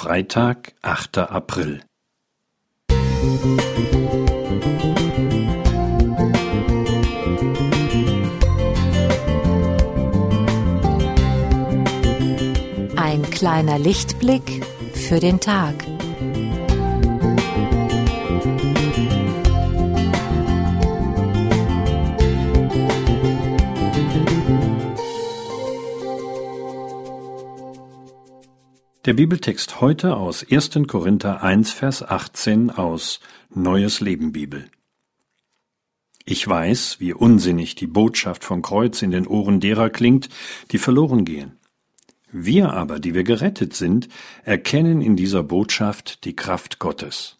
Freitag, 8. April. Ein kleiner Lichtblick für den Tag. Der Bibeltext heute aus 1. Korinther 1, Vers 18 aus Neues Leben Bibel. Ich weiß, wie unsinnig die Botschaft vom Kreuz in den Ohren derer klingt, die verloren gehen. Wir aber, die wir gerettet sind, erkennen in dieser Botschaft die Kraft Gottes.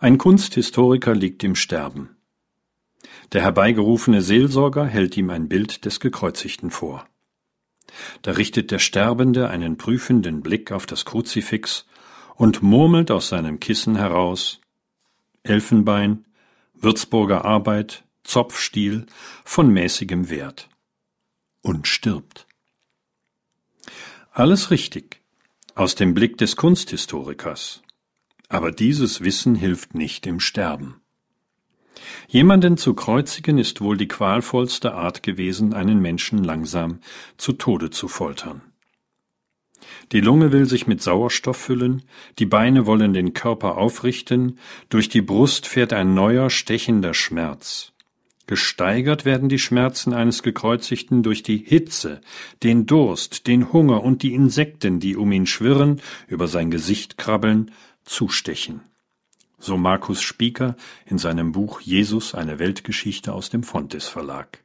Ein Kunsthistoriker liegt im Sterben. Der herbeigerufene Seelsorger hält ihm ein Bild des Gekreuzigten vor. Da richtet der Sterbende einen prüfenden Blick auf das Kruzifix und murmelt aus seinem Kissen heraus Elfenbein, Würzburger Arbeit, Zopfstiel von mäßigem Wert und stirbt. Alles richtig, aus dem Blick des Kunsthistorikers. Aber dieses Wissen hilft nicht im Sterben. Jemanden zu kreuzigen ist wohl die qualvollste Art gewesen, einen Menschen langsam zu Tode zu foltern. Die Lunge will sich mit Sauerstoff füllen, die Beine wollen den Körper aufrichten, durch die Brust fährt ein neuer, stechender Schmerz. Gesteigert werden die Schmerzen eines Gekreuzigten durch die Hitze, den Durst, den Hunger und die Insekten, die um ihn schwirren, über sein Gesicht krabbeln, zustechen so Markus Spieker in seinem Buch Jesus eine Weltgeschichte aus dem Fontes Verlag.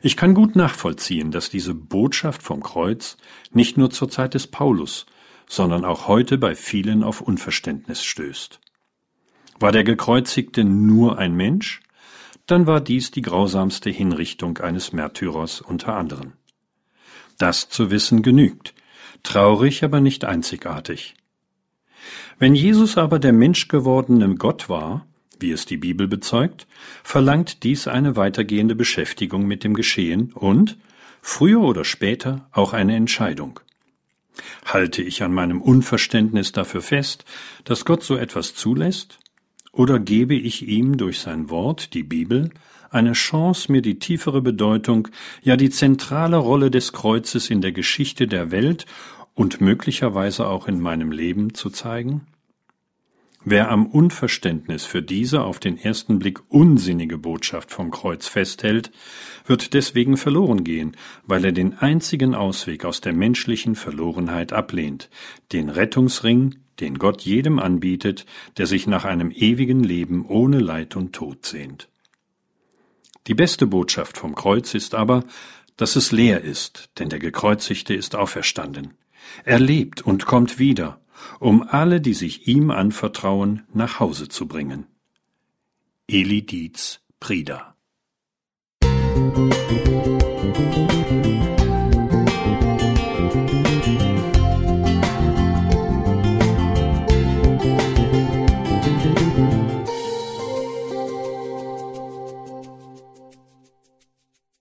Ich kann gut nachvollziehen, dass diese Botschaft vom Kreuz nicht nur zur Zeit des Paulus, sondern auch heute bei vielen auf Unverständnis stößt. War der Gekreuzigte nur ein Mensch, dann war dies die grausamste Hinrichtung eines Märtyrers unter anderen. Das zu wissen genügt, traurig, aber nicht einzigartig. Wenn Jesus aber der menschgewordene Gott war, wie es die Bibel bezeugt, verlangt dies eine weitergehende Beschäftigung mit dem Geschehen und, früher oder später, auch eine Entscheidung. Halte ich an meinem Unverständnis dafür fest, dass Gott so etwas zulässt, oder gebe ich ihm durch sein Wort, die Bibel, eine Chance, mir die tiefere Bedeutung, ja die zentrale Rolle des Kreuzes in der Geschichte der Welt und möglicherweise auch in meinem Leben zu zeigen? Wer am Unverständnis für diese auf den ersten Blick unsinnige Botschaft vom Kreuz festhält, wird deswegen verloren gehen, weil er den einzigen Ausweg aus der menschlichen Verlorenheit ablehnt, den Rettungsring, den Gott jedem anbietet, der sich nach einem ewigen Leben ohne Leid und Tod sehnt. Die beste Botschaft vom Kreuz ist aber, dass es leer ist, denn der Gekreuzigte ist auferstanden. Er lebt und kommt wieder, um alle, die sich ihm anvertrauen, nach Hause zu bringen. Eli Dietz Prieder Musik